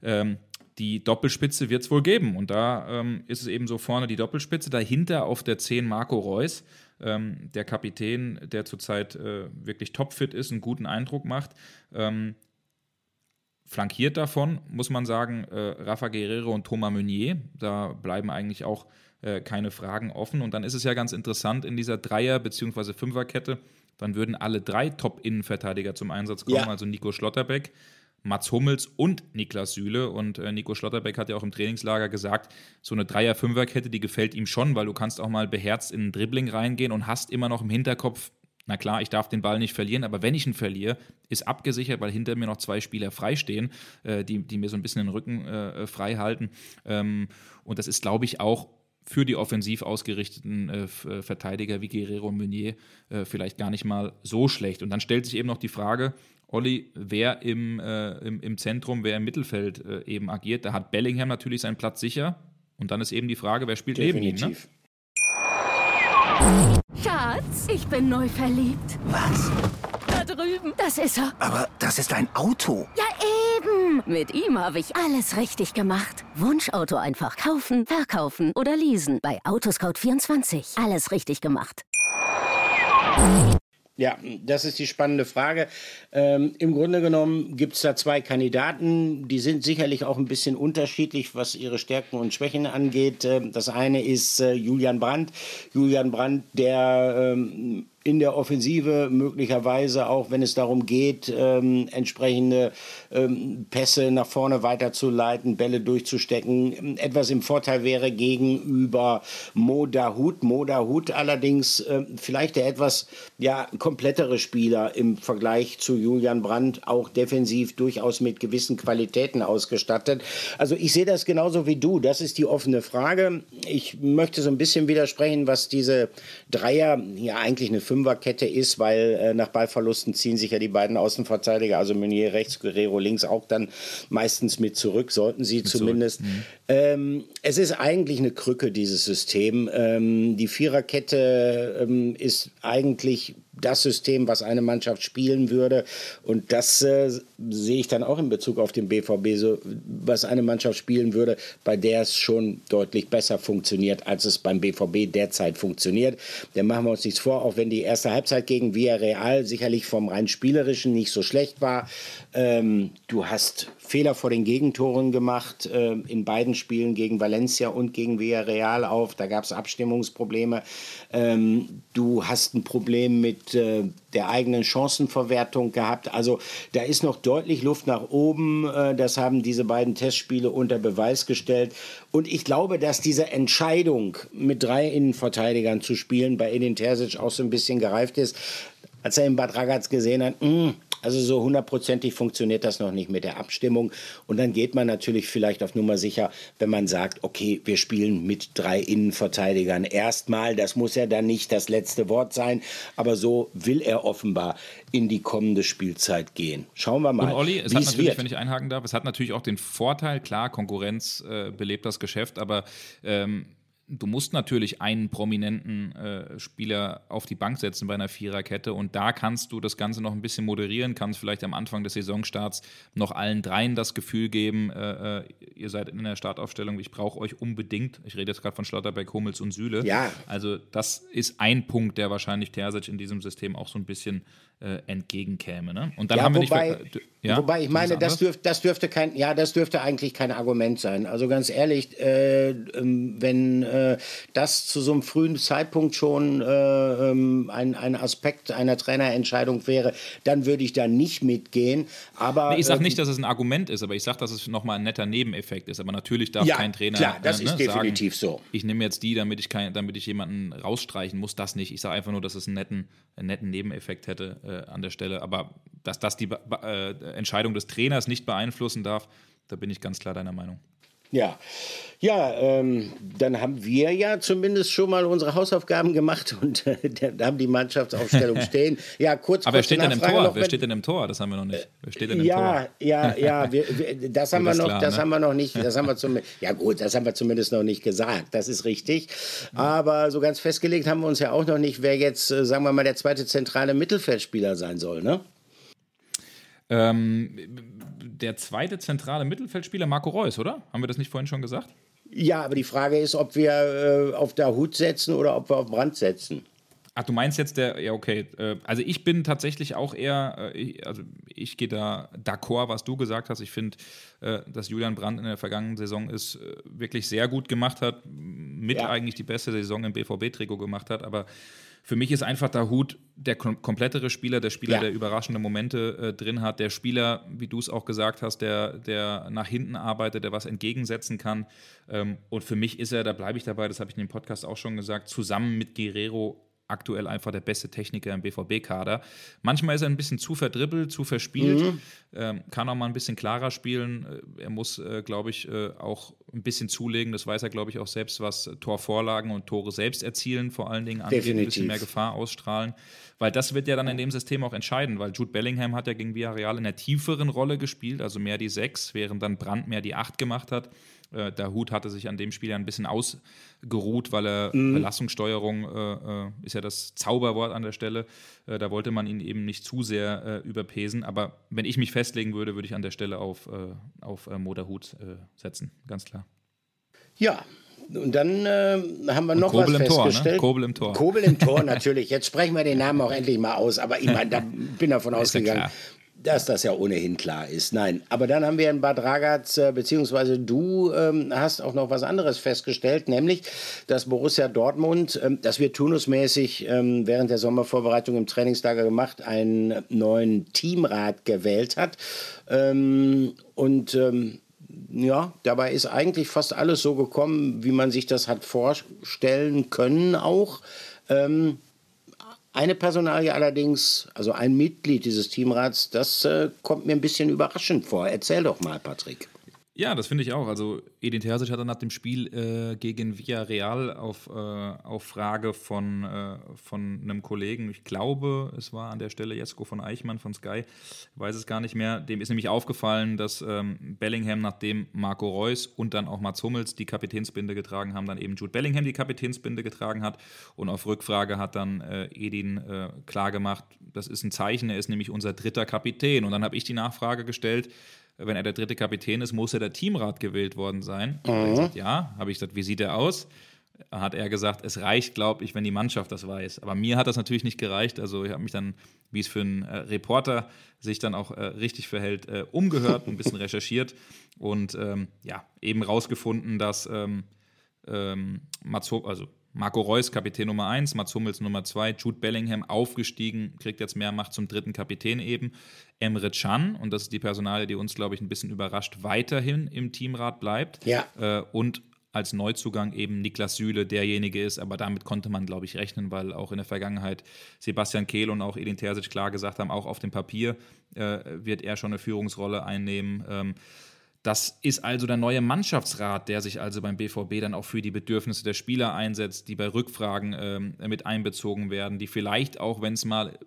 Speaker 2: ähm, die Doppelspitze wird es wohl geben. Und da ähm, ist es eben so vorne die Doppelspitze, dahinter auf der 10 Marco Reus, ähm, der Kapitän, der zurzeit äh, wirklich topfit ist, einen guten Eindruck macht. Ähm, flankiert davon, muss man sagen, äh, Rafa Guerrero und Thomas Meunier. Da bleiben eigentlich auch äh, keine Fragen offen. Und dann ist es ja ganz interessant in dieser Dreier- bzw. Fünferkette, dann würden alle drei Top-Innenverteidiger zum Einsatz kommen, ja. also Nico Schlotterbeck, Mats Hummels und Niklas Süle. Und äh, Nico Schlotterbeck hat ja auch im Trainingslager gesagt, so eine Dreier-Fünfer-Kette, die gefällt ihm schon, weil du kannst auch mal beherzt in ein Dribbling reingehen und hast immer noch im Hinterkopf, na klar, ich darf den Ball nicht verlieren, aber wenn ich ihn verliere, ist abgesichert, weil hinter mir noch zwei Spieler freistehen, äh, die, die mir so ein bisschen den Rücken äh, frei halten. Ähm, und das ist, glaube ich, auch für die offensiv ausgerichteten äh, äh, Verteidiger wie Guerrero und Meunier äh, vielleicht gar nicht mal so schlecht. Und dann stellt sich eben noch die Frage, Olli, wer im, äh, im, im Zentrum, wer im Mittelfeld äh, eben agiert. Da hat Bellingham natürlich seinen Platz sicher. Und dann ist eben die Frage, wer spielt Definitiv. neben ihm. Ne?
Speaker 5: Schatz, ich bin neu verliebt.
Speaker 6: Was?
Speaker 5: Da drüben. Das ist er.
Speaker 6: Aber das ist ein Auto.
Speaker 5: Ja, eben. Mit ihm habe ich alles richtig gemacht. Wunschauto einfach kaufen, verkaufen oder leasen. Bei Autoscout24. Alles richtig gemacht.
Speaker 1: Ja, das ist die spannende Frage. Ähm, Im Grunde genommen gibt es da zwei Kandidaten, die sind sicherlich auch ein bisschen unterschiedlich, was ihre Stärken und Schwächen angeht. Ähm, das eine ist äh, Julian Brandt. Julian Brandt, der ähm, in der Offensive möglicherweise auch, wenn es darum geht, ähm, entsprechende ähm, Pässe nach vorne weiterzuleiten, Bälle durchzustecken, etwas im Vorteil wäre gegenüber Mo Dahut. Mo Dahut allerdings äh, vielleicht der etwas ja, komplettere Spieler im Vergleich zu Julian Brandt, auch defensiv durchaus mit gewissen Qualitäten ausgestattet. Also ich sehe das genauso wie du. Das ist die offene Frage. Ich möchte so ein bisschen widersprechen, was diese Dreier, ja eigentlich eine Fünferkette ist, weil äh, nach Ballverlusten ziehen sich ja die beiden Außenverteidiger, also Meunier rechts, Guerrero links, auch dann meistens mit zurück, sollten sie mit zumindest. Mhm. Ähm, es ist eigentlich eine Krücke, dieses System. Ähm, die Viererkette ähm, ist eigentlich das System, was eine Mannschaft spielen würde. Und das äh, sehe ich dann auch in Bezug auf den BVB, so, was eine Mannschaft spielen würde, bei der es schon deutlich besser funktioniert, als es beim BVB derzeit funktioniert. Dann machen wir uns nichts vor, auch wenn die erste Halbzeit gegen Villarreal sicherlich vom rein spielerischen nicht so schlecht war. Ähm, du hast Fehler vor den Gegentoren gemacht, äh, in beiden Spielen gegen Valencia und gegen Villarreal auf. Da gab es Abstimmungsprobleme. Ähm, du hast ein Problem mit äh, der eigenen Chancenverwertung gehabt. Also da ist noch deutlich Luft nach oben. Äh, das haben diese beiden Testspiele unter Beweis gestellt. Und ich glaube, dass diese Entscheidung, mit drei Innenverteidigern zu spielen, bei Edin Terzic auch so ein bisschen gereift ist. Als er in Bad Ragaz gesehen hat, mh, hm, also so hundertprozentig funktioniert das noch nicht mit der Abstimmung. Und dann geht man natürlich vielleicht auf Nummer sicher, wenn man sagt, okay, wir spielen mit drei Innenverteidigern erstmal. Das muss ja dann nicht das letzte Wort sein. Aber so will er offenbar in die kommende Spielzeit gehen. Schauen wir mal.
Speaker 2: Und Olli, es hat natürlich, wird. wenn ich einhaken darf, es hat natürlich auch den Vorteil, klar, Konkurrenz äh, belebt das Geschäft, aber ähm, du musst natürlich einen prominenten äh, Spieler auf die Bank setzen bei einer Viererkette und da kannst du das Ganze noch ein bisschen moderieren, kannst vielleicht am Anfang des Saisonstarts noch allen dreien das Gefühl geben, äh, äh ihr seid in der Startaufstellung, ich brauche euch unbedingt. Ich rede jetzt gerade von Schlotterberg, Hummels und Süle.
Speaker 1: Ja.
Speaker 2: Also das ist ein Punkt, der wahrscheinlich Terzic in diesem System auch so ein bisschen äh, entgegenkäme. Ne?
Speaker 1: Und dann ja, haben wir wobei, nicht. Ja? Wobei ich meine, das, dürf, das, dürfte kein, ja, das dürfte eigentlich kein Argument sein. Also ganz ehrlich, äh, ähm, wenn äh, das zu so einem frühen Zeitpunkt schon äh, ähm, ein, ein Aspekt einer Trainerentscheidung wäre, dann würde ich da nicht mitgehen. Aber
Speaker 2: nee, ich sage nicht, dass es ein Argument ist, aber ich sage, dass es nochmal ein netter Nebeneffekt ist. Aber natürlich darf ja, kein Trainer.
Speaker 1: Klar, das äh, ist ne, definitiv
Speaker 2: sagen,
Speaker 1: so.
Speaker 2: Ich nehme jetzt die, damit ich, kein, damit ich jemanden rausstreichen muss, das nicht. Ich sage einfach nur, dass es einen netten, einen netten Nebeneffekt hätte äh, an der Stelle. Aber dass das die äh, Entscheidung des Trainers nicht beeinflussen darf, da bin ich ganz klar deiner Meinung.
Speaker 1: Ja, ja, ähm, dann haben wir ja zumindest schon mal unsere Hausaufgaben gemacht [laughs] und äh, da haben die Mannschaftsaufstellung [laughs] stehen. Ja, kurz.
Speaker 2: Aber wer steht denn im Tor? Noch, wer steht denn im Tor? Das haben wir noch nicht. Wer steht denn im
Speaker 1: ja,
Speaker 2: Tor?
Speaker 1: Ja, ja, [laughs] wir, wir, das haben wir noch, klar, das ne? haben wir noch nicht. Das haben wir zum, ja gut, das haben wir zumindest noch nicht gesagt. Das ist richtig. Aber so ganz festgelegt haben wir uns ja auch noch nicht, wer jetzt, äh, sagen wir mal, der zweite zentrale Mittelfeldspieler sein soll, ne?
Speaker 2: Ähm, der zweite zentrale Mittelfeldspieler Marco Reus, oder? Haben wir das nicht vorhin schon gesagt?
Speaker 1: Ja, aber die Frage ist, ob wir äh, auf Hut setzen oder ob wir auf Brand setzen.
Speaker 2: Ach, du meinst jetzt der, ja, okay. Äh, also ich bin tatsächlich auch eher, äh, also ich gehe da d'accord, was du gesagt hast. Ich finde, äh, dass Julian Brandt in der vergangenen Saison es wirklich sehr gut gemacht hat, mit ja. eigentlich die beste Saison im BVB-Trikot gemacht hat, aber für mich ist einfach der Hut der kom komplettere Spieler, der Spieler, ja. der überraschende Momente äh, drin hat, der Spieler, wie du es auch gesagt hast, der, der nach hinten arbeitet, der was entgegensetzen kann. Ähm, und für mich ist er, da bleibe ich dabei, das habe ich in dem Podcast auch schon gesagt, zusammen mit Guerrero aktuell einfach der beste Techniker im BVB-Kader. Manchmal ist er ein bisschen zu verdribbelt, zu verspielt, mhm. ähm, kann auch mal ein bisschen klarer spielen. Äh, er muss, äh, glaube ich, äh, auch ein bisschen zulegen. Das weiß er, glaube ich, auch selbst, was Torvorlagen und Tore selbst erzielen, vor allen Dingen angeht, ein bisschen mehr Gefahr ausstrahlen. Weil das wird ja dann in dem System auch entscheiden, weil Jude Bellingham hat ja gegen Villarreal in einer tieferen Rolle gespielt, also mehr die sechs, während dann Brandt mehr die acht gemacht hat. Äh, der Hut hatte sich an dem Spiel ja ein bisschen ausgeruht, weil er mhm. Belastungssteuerung äh, äh, ist ja das Zauberwort an der Stelle. Äh, da wollte man ihn eben nicht zu sehr äh, überpesen. Aber wenn ich mich festlegen würde, würde ich an der Stelle auf, äh, auf Moderhut setzen, ganz klar.
Speaker 1: Ja, und dann äh, haben wir noch Kobel was festgestellt. Tor, ne?
Speaker 2: Kobel im Tor.
Speaker 1: Kobel im Tor, [laughs] natürlich. Jetzt sprechen wir den Namen auch endlich mal aus. Aber ich [laughs] meine, da bin davon ausgegangen, dass das ja ohnehin klar ist. Nein, aber dann haben wir in Bad Ragaz, äh, beziehungsweise du ähm, hast auch noch was anderes festgestellt, nämlich, dass Borussia Dortmund, ähm, das wird turnusmäßig ähm, während der Sommervorbereitung im Trainingslager gemacht, einen neuen Teamrat gewählt hat. Ähm, und ähm, ja, dabei ist eigentlich fast alles so gekommen, wie man sich das hat vorstellen können auch. Eine Personalie allerdings, also ein Mitglied dieses Teamrats, das äh, kommt mir ein bisschen überraschend vor. Erzähl doch mal, Patrick.
Speaker 2: Ja, das finde ich auch. Also Edin Terzic hat dann nach dem Spiel äh, gegen Villarreal auf, äh, auf Frage von, äh, von einem Kollegen, ich glaube, es war an der Stelle Jesko von Eichmann von Sky, weiß es gar nicht mehr, dem ist nämlich aufgefallen, dass ähm, Bellingham, nachdem Marco Reus und dann auch Mats Hummels die Kapitänsbinde getragen haben, dann eben Jude Bellingham die Kapitänsbinde getragen hat und auf Rückfrage hat dann äh, Edin äh, klargemacht, das ist ein Zeichen, er ist nämlich unser dritter Kapitän. Und dann habe ich die Nachfrage gestellt, wenn er der dritte Kapitän ist, muss er der Teamrat gewählt worden sein. Mhm. Gesagt, ja, habe ich gesagt, wie sieht er aus? Hat er gesagt, es reicht, glaube ich, wenn die Mannschaft das weiß. Aber mir hat das natürlich nicht gereicht. Also ich habe mich dann, wie es für einen äh, Reporter sich dann auch äh, richtig verhält, äh, umgehört, ein bisschen [laughs] recherchiert und ähm, ja, eben rausgefunden, dass ähm, ähm, Matzo, also Marco Reus, Kapitän Nummer 1, Mats Hummels Nummer 2, Jude Bellingham aufgestiegen, kriegt jetzt mehr Macht zum dritten Kapitän eben. Emre Can, und das ist die Personalie, die uns, glaube ich, ein bisschen überrascht, weiterhin im Teamrat bleibt.
Speaker 1: Ja.
Speaker 2: Äh, und als Neuzugang eben Niklas Süle derjenige ist, aber damit konnte man, glaube ich, rechnen, weil auch in der Vergangenheit Sebastian Kehl und auch Edin Terzic klar gesagt haben, auch auf dem Papier äh, wird er schon eine Führungsrolle einnehmen. Ähm, das ist also der neue Mannschaftsrat, der sich also beim BVB dann auch für die Bedürfnisse der Spieler einsetzt, die bei Rückfragen ähm, mit einbezogen werden, die vielleicht auch, wenn es mal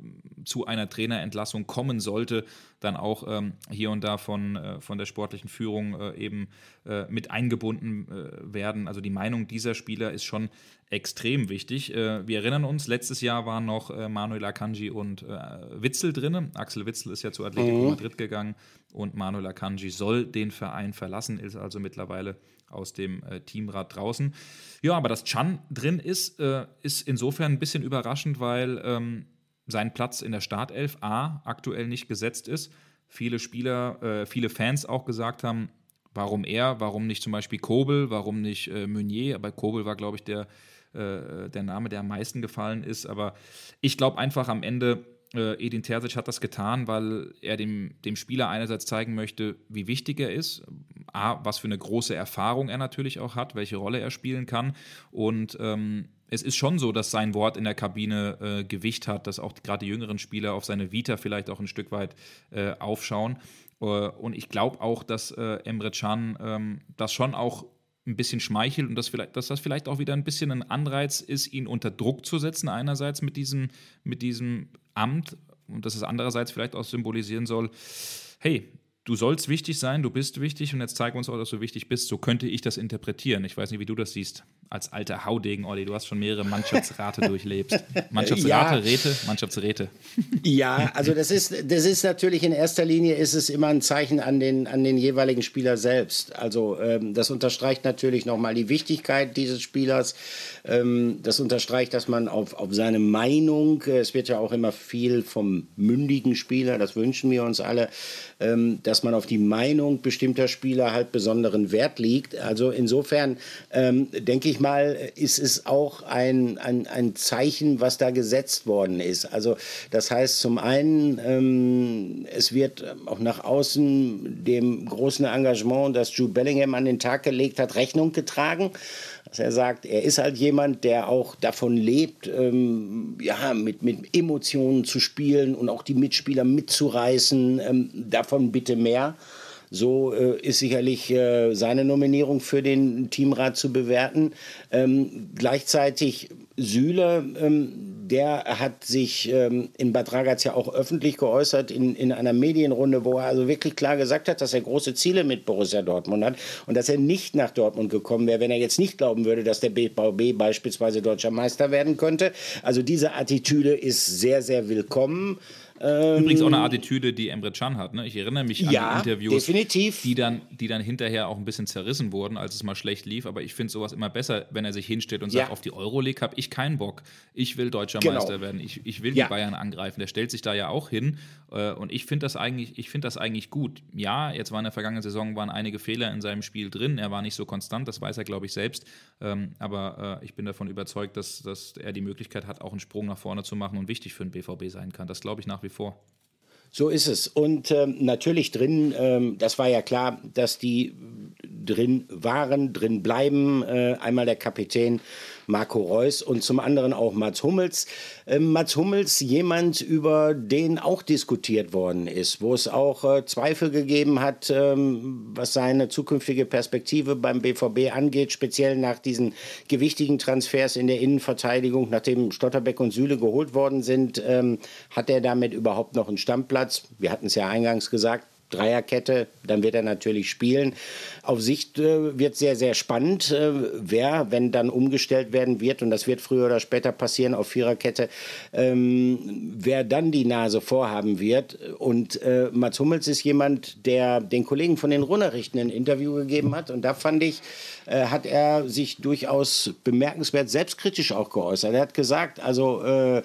Speaker 2: zu einer Trainerentlassung kommen sollte, dann auch ähm, hier und da von, äh, von der sportlichen Führung äh, eben äh, mit eingebunden äh, werden. Also die Meinung dieser Spieler ist schon extrem wichtig. Äh, wir erinnern uns, letztes Jahr waren noch äh, Manuel Akanji und Witzel drin. Axel Witzel ist ja zu Atletico mhm. Madrid gegangen und Manuel Akanji soll den Verein verlassen, ist also mittlerweile aus dem Teamrat draußen. Ja, aber dass Chan drin ist, ist insofern ein bisschen überraschend, weil ähm, sein Platz in der Startelf A aktuell nicht gesetzt ist. Viele Spieler, äh, viele Fans auch gesagt haben, warum er, warum nicht zum Beispiel Kobel, warum nicht äh, Meunier. Aber Kobel war, glaube ich, der, äh, der Name, der am meisten gefallen ist. Aber ich glaube einfach am Ende, äh, Edin Terzic hat das getan, weil er dem, dem Spieler einerseits zeigen möchte, wie wichtig er ist. A, was für eine große Erfahrung er natürlich auch hat, welche Rolle er spielen kann. Und ähm, es ist schon so, dass sein Wort in der Kabine äh, Gewicht hat, dass auch gerade die jüngeren Spieler auf seine Vita vielleicht auch ein Stück weit äh, aufschauen. und ich glaube auch, dass äh, Emre Can ähm, das schon auch ein bisschen schmeichelt und dass, vielleicht, dass das vielleicht auch wieder ein bisschen ein Anreiz ist, ihn unter Druck zu setzen, einerseits mit diesem, mit diesem Amt und dass es andererseits vielleicht auch symbolisieren soll, hey, du sollst wichtig sein, du bist wichtig und jetzt zeig uns auch, dass du wichtig bist. So könnte ich das interpretieren. Ich weiß nicht, wie du das siehst. Als alter Haudegen, Olli, du hast schon mehrere Mannschaftsrate [laughs] durchlebt. Mannschaftsrate, ja. Räte, Mannschaftsräte.
Speaker 1: Ja, also das ist, das ist natürlich in erster Linie ist es immer ein Zeichen an den, an den jeweiligen Spieler selbst. Also ähm, das unterstreicht natürlich nochmal die Wichtigkeit dieses Spielers. Ähm, das unterstreicht, dass man auf, auf seine Meinung, äh, es wird ja auch immer viel vom mündigen Spieler, das wünschen wir uns alle, ähm, dass man auf die Meinung bestimmter Spieler halt besonderen Wert liegt. Also insofern ähm, denke ich mal, ist es auch ein, ein, ein Zeichen, was da gesetzt worden ist. Also das heißt zum einen, ähm, es wird auch nach außen dem großen Engagement, das Jude Bellingham an den Tag gelegt hat, Rechnung getragen dass er sagt, er ist halt jemand, der auch davon lebt, ähm, ja, mit, mit Emotionen zu spielen und auch die Mitspieler mitzureißen. Ähm, davon bitte mehr. So äh, ist sicherlich äh, seine Nominierung für den Teamrat zu bewerten. Ähm, gleichzeitig Süle, ähm, der hat sich ähm, in Bad Ragaz ja auch öffentlich geäußert in, in einer Medienrunde, wo er also wirklich klar gesagt hat, dass er große Ziele mit Borussia Dortmund hat und dass er nicht nach Dortmund gekommen wäre, wenn er jetzt nicht glauben würde, dass der BVB beispielsweise deutscher Meister werden könnte. Also diese Attitüde ist sehr, sehr willkommen.
Speaker 2: Übrigens auch eine ähm, Attitüde, die Emre Can hat. Ne? Ich erinnere mich
Speaker 1: ja,
Speaker 2: an Interviews,
Speaker 1: definitiv.
Speaker 2: Die, dann, die dann hinterher auch ein bisschen zerrissen wurden, als es mal schlecht lief. Aber ich finde sowas immer besser, wenn er sich hinstellt und sagt, auf die Euroleague habe ich keinen Bock. Ich will deutscher genau. Meister werden. Ich, ich will ja. die Bayern angreifen. Der stellt sich da ja auch hin. Äh, und ich finde das, eigentlich, find das eigentlich gut. Ja, jetzt war in der vergangenen Saison waren einige Fehler in seinem Spiel drin. Er war nicht so konstant, das weiß er, glaube ich, selbst. Ähm, aber äh, ich bin davon überzeugt, dass, dass er die Möglichkeit hat, auch einen Sprung nach vorne zu machen und wichtig für den BVB sein kann. Das glaube ich nach wie vor.
Speaker 1: So ist es. Und ähm, natürlich drin, ähm, das war ja klar, dass die drin waren, drin bleiben. Äh, einmal der Kapitän Marco Reus und zum anderen auch Mats Hummels. Ähm, Mats Hummels, jemand, über den auch diskutiert worden ist, wo es auch äh, Zweifel gegeben hat, ähm, was seine zukünftige Perspektive beim BVB angeht, speziell nach diesen gewichtigen Transfers in der Innenverteidigung, nachdem Stotterbeck und Süle geholt worden sind, ähm, hat er damit überhaupt noch einen Stammplatz? Wir hatten es ja eingangs gesagt, Dreierkette, dann wird er natürlich spielen. Auf Sicht äh, wird sehr, sehr spannend, äh, wer, wenn dann umgestellt werden wird, und das wird früher oder später passieren auf Viererkette, ähm, wer dann die Nase vorhaben wird. Und äh, Mats Hummels ist jemand, der den Kollegen von den Runnerichten ein Interview gegeben hat. Und da fand ich, äh, hat er sich durchaus bemerkenswert selbstkritisch auch geäußert. Er hat gesagt, also, äh,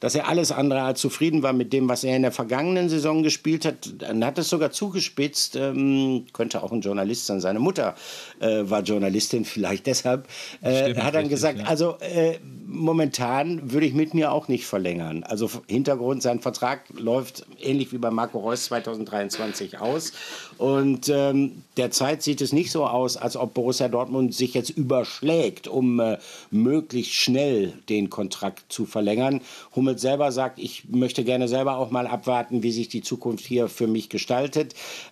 Speaker 1: dass er alles andere als zufrieden war mit dem, was er in der vergangenen Saison gespielt hat. Dann hat es sogar zugespitzt, ähm, könnte auch ein Journalist sein. Seine Mutter äh, war Journalistin, vielleicht deshalb. Äh, hat dann richtig, gesagt, ja. also äh, momentan würde ich mit mir auch nicht verlängern. Also Hintergrund, sein Vertrag läuft ähnlich wie bei Marco Reus 2023 aus. Und ähm, derzeit sieht es nicht so aus, als ob Borussia Dortmund sich jetzt überschlägt, um äh, möglichst schnell den Kontrakt zu verlängern. Hummels selber sagt, ich möchte gerne selber auch mal abwarten, wie sich die Zukunft hier für mich gestaltet.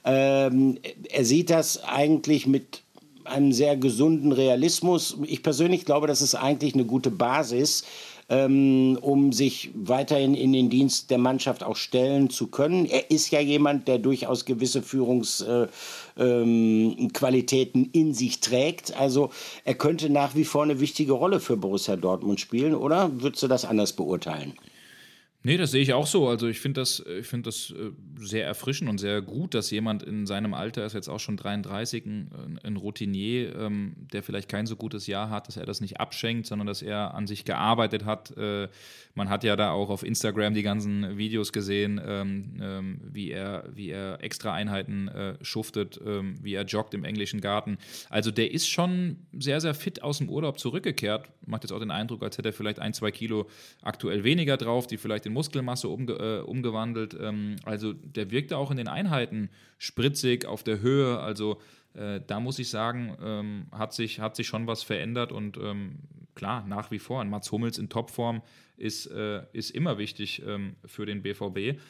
Speaker 1: Ähm, er sieht das eigentlich mit einem sehr gesunden Realismus. Ich persönlich glaube, das ist eigentlich eine gute Basis, ähm, um sich weiterhin in den Dienst der Mannschaft auch stellen zu können. Er ist ja jemand, der durchaus gewisse Führungsqualitäten äh, ähm, in sich trägt. Also er könnte nach wie vor eine wichtige Rolle für Borussia Dortmund spielen, oder würdest du das anders beurteilen?
Speaker 2: Nee, das sehe ich auch so. Also ich finde das, ich find das äh, sehr erfrischend und sehr gut, dass jemand in seinem Alter, ist jetzt auch schon 33, ein, ein Routinier, ähm, der vielleicht kein so gutes Jahr hat, dass er das nicht abschenkt, sondern dass er an sich gearbeitet hat. Äh, man hat ja da auch auf Instagram die ganzen Videos gesehen, ähm, ähm, wie, er, wie er extra Einheiten äh, schuftet, ähm, wie er joggt im englischen Garten. Also der ist schon sehr, sehr fit aus dem Urlaub zurückgekehrt. Macht jetzt auch den Eindruck, als hätte er vielleicht ein, zwei Kilo aktuell weniger drauf, die vielleicht in Muskelmasse umge äh, umgewandelt. Ähm, also der wirkte auch in den Einheiten spritzig, auf der Höhe. Also äh, da muss ich sagen, ähm, hat, sich, hat sich schon was verändert und ähm, klar, nach wie vor. Ein Mats Hummels in Topform ist, äh, ist immer wichtig ähm, für den BVB.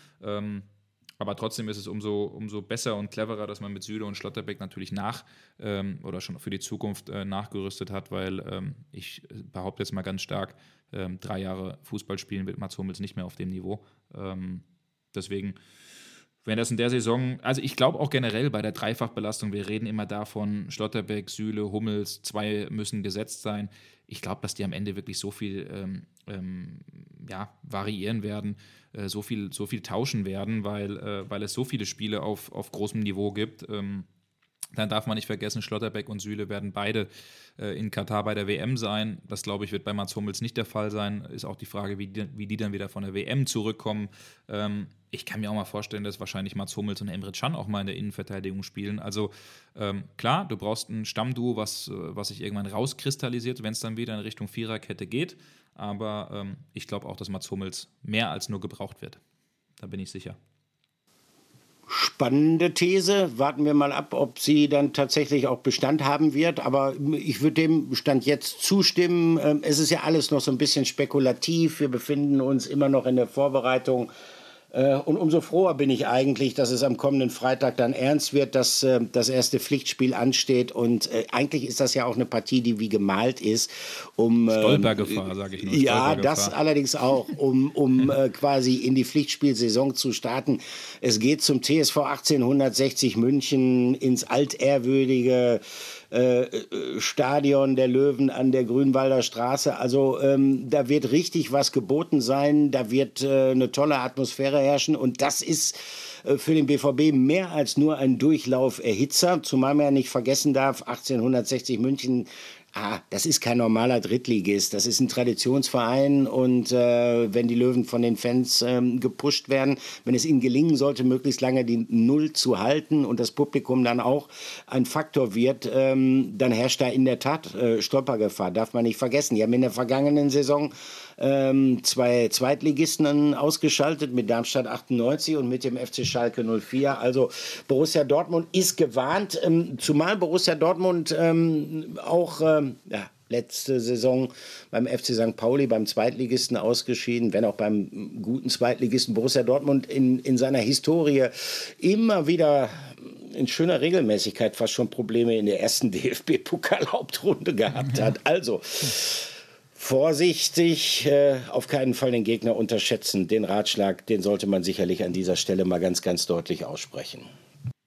Speaker 2: Aber trotzdem ist es umso, umso besser und cleverer, dass man mit Süle und Schlotterbeck natürlich nach ähm, oder schon für die Zukunft äh, nachgerüstet hat, weil ähm, ich behaupte jetzt mal ganz stark, ähm, drei Jahre Fußball spielen wird Mats Hummels nicht mehr auf dem Niveau. Ähm, deswegen wenn das in der Saison, also ich glaube auch generell bei der Dreifachbelastung, wir reden immer davon, Schlotterbeck, Süle, Hummels, zwei müssen gesetzt sein. Ich glaube, dass die am Ende wirklich so viel ähm, ähm, ja, variieren werden, äh, so, viel, so viel tauschen werden, weil, äh, weil es so viele Spiele auf, auf großem Niveau gibt. Ähm, dann darf man nicht vergessen, Schlotterbeck und Süle werden beide äh, in Katar bei der WM sein. Das, glaube ich, wird bei Mats Hummels nicht der Fall sein. Ist auch die Frage, wie die, wie die dann wieder von der WM zurückkommen. Ähm, ich kann mir auch mal vorstellen, dass wahrscheinlich Mats Hummels und Emre Can auch mal in der Innenverteidigung spielen. Also ähm, klar, du brauchst ein Stammduo, was, äh, was sich irgendwann rauskristallisiert, wenn es dann wieder in Richtung Viererkette geht. Aber ähm, ich glaube auch, dass Mats Hummels mehr als nur gebraucht wird. Da bin ich sicher
Speaker 1: spannende These. Warten wir mal ab, ob sie dann tatsächlich auch Bestand haben wird. Aber ich würde dem Stand jetzt zustimmen. Ähm, es ist ja alles noch so ein bisschen spekulativ. Wir befinden uns immer noch in der Vorbereitung und umso froher bin ich eigentlich, dass es am kommenden Freitag dann ernst wird, dass äh, das erste Pflichtspiel ansteht. Und äh, eigentlich ist das ja auch eine Partie, die wie gemalt ist. Um,
Speaker 2: Stolpergefahr, sage ich nur.
Speaker 1: Ja, das allerdings auch, um, um [laughs] quasi in die Pflichtspielsaison zu starten. Es geht zum TSV 1860 München ins altehrwürdige äh, Stadion der Löwen an der Grünwalder Straße. Also ähm, da wird richtig was geboten sein, da wird äh, eine tolle Atmosphäre herrschen. Und das ist äh, für den BVB mehr als nur ein Durchlauferhitzer, zumal man ja nicht vergessen darf, 1860 München ah, das ist kein normaler Drittligist, das ist ein Traditionsverein und äh, wenn die Löwen von den Fans ähm, gepusht werden, wenn es ihnen gelingen sollte, möglichst lange die Null zu halten und das Publikum dann auch ein Faktor wird, ähm, dann herrscht da in der Tat äh, Stolpergefahr, darf man nicht vergessen. Die haben in der vergangenen Saison ähm, zwei Zweitligisten ausgeschaltet mit Darmstadt 98 und mit dem FC Schalke 04. Also Borussia Dortmund ist gewarnt, ähm, zumal Borussia Dortmund ähm, auch ähm, ja, letzte Saison beim FC St. Pauli, beim Zweitligisten ausgeschieden, wenn auch beim guten Zweitligisten Borussia Dortmund in, in seiner Historie immer wieder in schöner Regelmäßigkeit fast schon Probleme in der ersten [laughs] DFB-Pokalhauptrunde gehabt hat. Also vorsichtig, äh, auf keinen Fall den Gegner unterschätzen. Den Ratschlag, den sollte man sicherlich an dieser Stelle mal ganz, ganz deutlich aussprechen.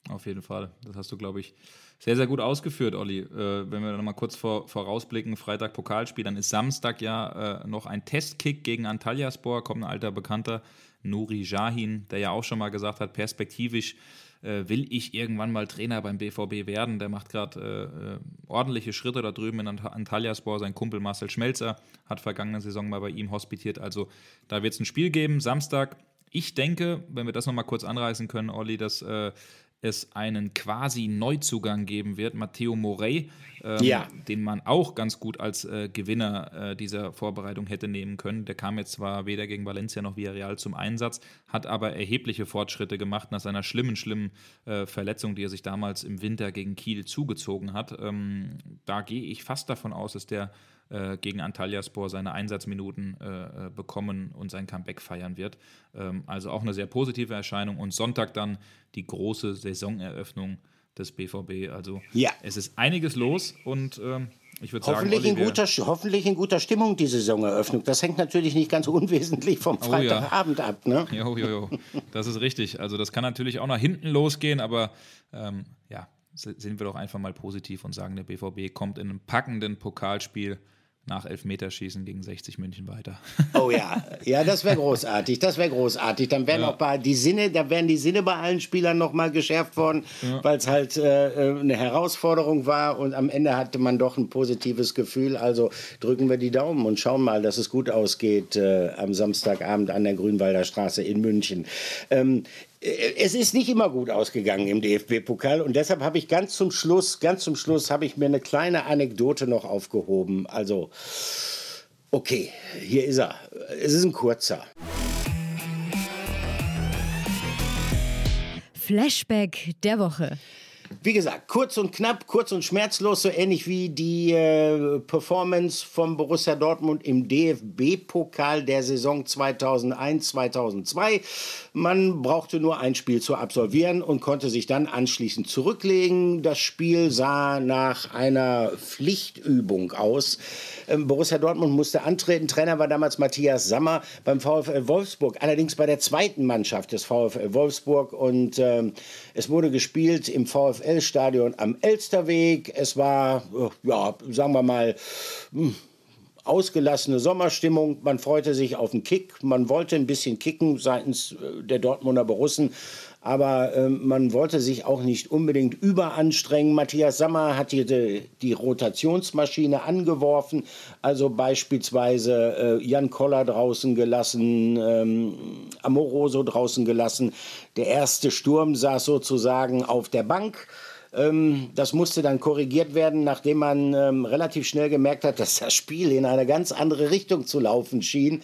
Speaker 2: Auf jeden Fall. Das hast du, glaube ich, sehr, sehr gut ausgeführt, Olli. Äh, wenn wir noch mal kurz vor, vorausblicken, Freitag Pokalspiel, dann ist Samstag ja äh, noch ein Testkick gegen Antalyaspor, kommt ein alter Bekannter, Nuri Jahin, der ja auch schon mal gesagt hat, perspektivisch äh, will ich irgendwann mal Trainer beim BVB werden. Der macht gerade äh, äh, ordentliche Schritte da drüben in Ant Antalyaspor. Sein Kumpel Marcel Schmelzer hat vergangene Saison mal bei ihm hospitiert. Also da wird es ein Spiel geben, Samstag. Ich denke, wenn wir das nochmal kurz anreißen können, Olli, dass äh, es einen quasi Neuzugang geben wird, Matteo Morey, ähm, ja. den man auch ganz gut als äh, Gewinner äh, dieser Vorbereitung hätte nehmen können. Der kam jetzt zwar weder gegen Valencia noch Villarreal zum Einsatz, hat aber erhebliche Fortschritte gemacht nach seiner schlimmen, schlimmen äh, Verletzung, die er sich damals im Winter gegen Kiel zugezogen hat. Ähm, da gehe ich fast davon aus, dass der äh, gegen Antalyaspor seine Einsatzminuten äh, äh, bekommen und sein Comeback feiern wird. Ähm, also auch eine sehr positive Erscheinung. Und Sonntag dann die große Saisoneröffnung des BVB. Also ja. es ist einiges los und ähm, ich würde sagen,
Speaker 1: hoffentlich in, guter, hoffentlich in guter Stimmung die Saisoneröffnung. Das hängt natürlich nicht ganz unwesentlich vom Freitagabend oh, ja. ab. Ne?
Speaker 2: Jo, jo, jo. Das ist richtig. Also das kann natürlich auch nach hinten losgehen, aber ähm, ja, sind wir doch einfach mal positiv und sagen, der BVB kommt in einem packenden Pokalspiel nach Elfmeterschießen gegen 60 München weiter. [laughs]
Speaker 1: Oh ja, ja, das wäre großartig, das wäre großartig. Dann wären ja. auch bei die Sinne, da wären die Sinne bei allen Spielern noch mal geschärft worden, ja. weil es halt äh, äh, eine Herausforderung war und am Ende hatte man doch ein positives Gefühl. Also drücken wir die Daumen und schauen mal, dass es gut ausgeht äh, am Samstagabend an der Grünwalder Straße in München. Ähm, äh, es ist nicht immer gut ausgegangen im DFB-Pokal und deshalb habe ich ganz zum Schluss, ganz zum Schluss habe ich mir eine kleine Anekdote noch aufgehoben. Also, okay, hier ist er. Es ist ein kurzer.
Speaker 3: Flashback der Woche.
Speaker 1: Wie gesagt, kurz und knapp, kurz und schmerzlos, so ähnlich wie die äh, Performance von Borussia Dortmund im DFB-Pokal der Saison 2001-2002. Man brauchte nur ein Spiel zu absolvieren und konnte sich dann anschließend zurücklegen. Das Spiel sah nach einer Pflichtübung aus. Ähm, Borussia Dortmund musste antreten. Trainer war damals Matthias Sammer beim VfL Wolfsburg, allerdings bei der zweiten Mannschaft des VfL Wolfsburg. Und ähm, es wurde gespielt im VfL-Stadion am Elsterweg. Es war, äh, ja, sagen wir mal, hm, ausgelassene Sommerstimmung. Man freute sich auf den Kick. Man wollte ein bisschen kicken seitens äh, der Dortmunder Borussen aber äh, man wollte sich auch nicht unbedingt überanstrengen. Matthias Sammer hat hier die, die Rotationsmaschine angeworfen, also beispielsweise äh, Jan Koller draußen gelassen, ähm, Amoroso draußen gelassen. Der erste Sturm saß sozusagen auf der Bank. Ähm, das musste dann korrigiert werden, nachdem man ähm, relativ schnell gemerkt hat, [laughs] dass das Spiel in eine ganz andere Richtung zu laufen schien.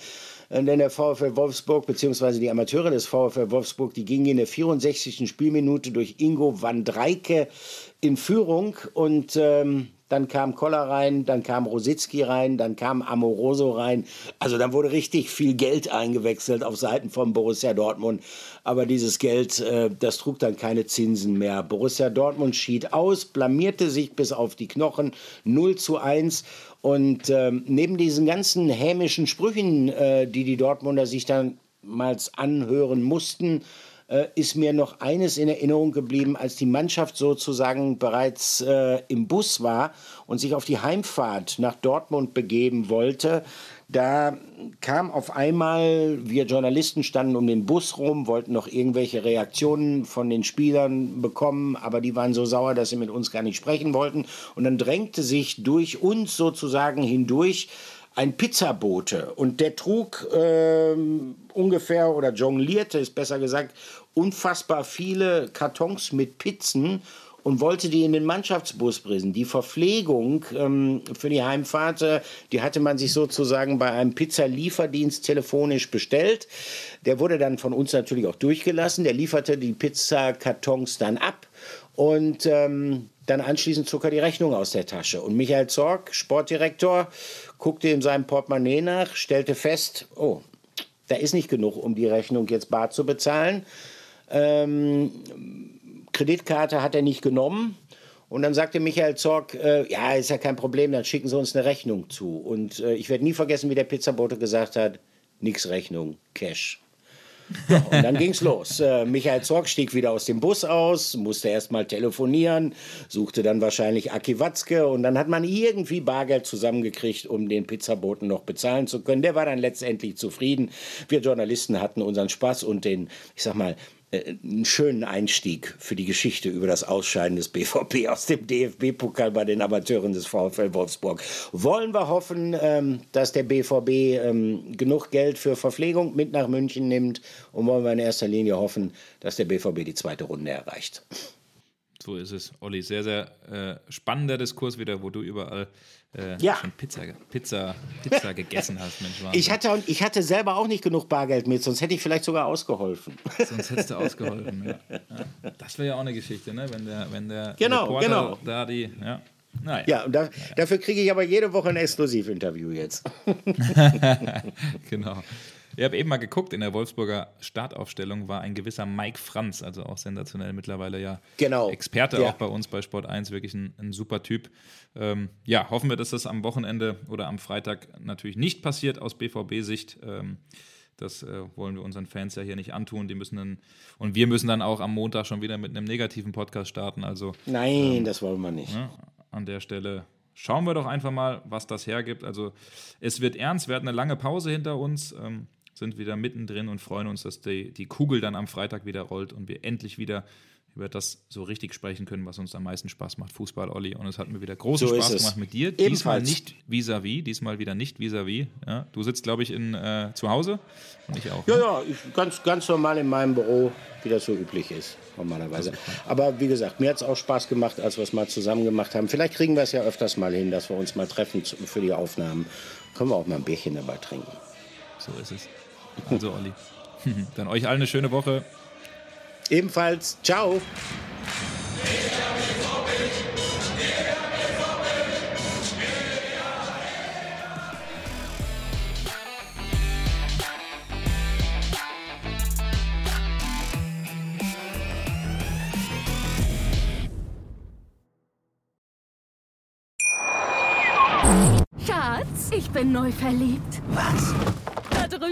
Speaker 1: Äh, denn der VfL Wolfsburg bzw. die Amateure des VfL Wolfsburg, die gingen in der 64. Spielminute durch Ingo van Dreike in Führung und ähm, dann kam Koller rein, dann kam Rositzky rein, dann kam Amoroso rein. Also dann wurde richtig viel Geld eingewechselt auf Seiten von Borussia Dortmund. Aber dieses Geld, äh, das trug dann keine Zinsen mehr. Borussia Dortmund schied aus, blamierte sich bis auf die Knochen 0 zu 1. Und ähm, neben diesen ganzen hämischen Sprüchen, äh, die die Dortmunder sich dann mal anhören mussten, äh, ist mir noch eines in Erinnerung geblieben, als die Mannschaft sozusagen bereits äh, im Bus war und sich auf die Heimfahrt nach Dortmund begeben wollte. Da kam auf einmal, wir Journalisten standen um den Bus rum, wollten noch irgendwelche Reaktionen von den Spielern bekommen, aber die waren so sauer, dass sie mit uns gar nicht sprechen wollten. Und dann drängte sich durch uns sozusagen hindurch ein Pizzabote und der trug äh, ungefähr oder jonglierte, ist besser gesagt, unfassbar viele Kartons mit Pizzen und wollte die in den Mannschaftsbus bringen. Die Verpflegung ähm, für die Heimfahrt, äh, die hatte man sich sozusagen bei einem Pizzalieferdienst telefonisch bestellt. Der wurde dann von uns natürlich auch durchgelassen. Der lieferte die Pizzakartons dann ab und ähm, dann anschließend zog er die Rechnung aus der Tasche. Und Michael Zorg, Sportdirektor, guckte in seinem Portemonnaie nach, stellte fest, oh, da ist nicht genug, um die Rechnung jetzt bar zu bezahlen. Ähm, Kreditkarte hat er nicht genommen. Und dann sagte Michael Zorg, äh, ja, ist ja kein Problem, dann schicken Sie uns eine Rechnung zu. Und äh, ich werde nie vergessen, wie der Pizzabote gesagt hat, nix Rechnung, Cash. Ja, [laughs] und dann ging's los. Äh, Michael Zorg stieg wieder aus dem Bus aus, musste erst mal telefonieren, suchte dann wahrscheinlich Aki Watzke und dann hat man irgendwie Bargeld zusammengekriegt, um den Pizzaboten noch bezahlen zu können. Der war dann letztendlich zufrieden. Wir Journalisten hatten unseren Spaß und den, ich sag mal, einen schönen Einstieg für die Geschichte über das Ausscheiden des BVB aus dem DFB-Pokal bei den Amateuren des VfL Wolfsburg. Wollen wir hoffen, ähm, dass der BVB ähm, genug Geld für Verpflegung mit nach München nimmt und wollen wir in erster Linie hoffen, dass der BVB die zweite Runde erreicht.
Speaker 2: So ist es, Olli. Sehr, sehr äh, spannender Diskurs wieder, wo du überall äh,
Speaker 1: ja.
Speaker 2: schon Pizza, Pizza, Pizza gegessen [laughs] hast, Mensch.
Speaker 1: Wahnsinn. Ich hatte, ich hatte selber auch nicht genug Bargeld mit, sonst hätte ich vielleicht sogar ausgeholfen. [laughs]
Speaker 2: Sonst hättest du ausgeholfen, ja. ja. Das wäre ja auch eine Geschichte, ne? wenn der, wenn der
Speaker 1: genau,
Speaker 2: Reporter
Speaker 1: genau.
Speaker 2: da die. Ja.
Speaker 1: Naja. Ja, und da, dafür kriege ich aber jede Woche ein Exklusivinterview jetzt. [laughs]
Speaker 2: genau. Ich habe eben mal geguckt, in der Wolfsburger Startaufstellung war ein gewisser Mike Franz, also auch sensationell mittlerweile ja
Speaker 1: genau.
Speaker 2: Experte
Speaker 1: ja.
Speaker 2: auch bei uns bei Sport 1, wirklich ein, ein super Typ. Ähm, ja, hoffen wir, dass das am Wochenende oder am Freitag natürlich nicht passiert aus BVB-Sicht. Ähm, das äh, wollen wir unseren Fans ja hier nicht antun. Die müssen dann, und wir müssen dann auch am Montag schon wieder mit einem negativen Podcast starten. Also,
Speaker 1: Nein, ähm, das wollen wir nicht.
Speaker 2: Ja, an der Stelle schauen wir doch einfach mal, was das hergibt. Also es wird ernst, wir hatten eine lange Pause hinter uns. Ähm, sind wieder mittendrin und freuen uns, dass die, die Kugel dann am Freitag wieder rollt und wir endlich wieder über das so richtig sprechen können, was uns am meisten Spaß macht, Fußball, Olli. Und es hat mir wieder großen so Spaß gemacht mit dir.
Speaker 1: Ebenfalls.
Speaker 2: Diesmal nicht vis-à-vis, -vis, diesmal wieder nicht vis-à-vis. -vis, ja. Du sitzt, glaube ich, in, äh, zu Hause und ich auch.
Speaker 1: Ja, ne? ja, ich, ganz, ganz normal in meinem Büro, wie das so üblich ist, normalerweise. Aber wie gesagt, mir hat es auch Spaß gemacht, als wir es mal zusammen gemacht haben. Vielleicht kriegen wir es ja öfters mal hin, dass wir uns mal treffen für die Aufnahmen. Können wir auch mal ein Bierchen dabei trinken.
Speaker 2: So ist es. [laughs] Also Olli. [laughs] Dann euch allen eine schöne Woche.
Speaker 1: Ebenfalls. Ciao.
Speaker 5: Schatz, ich bin neu verliebt.
Speaker 6: Was?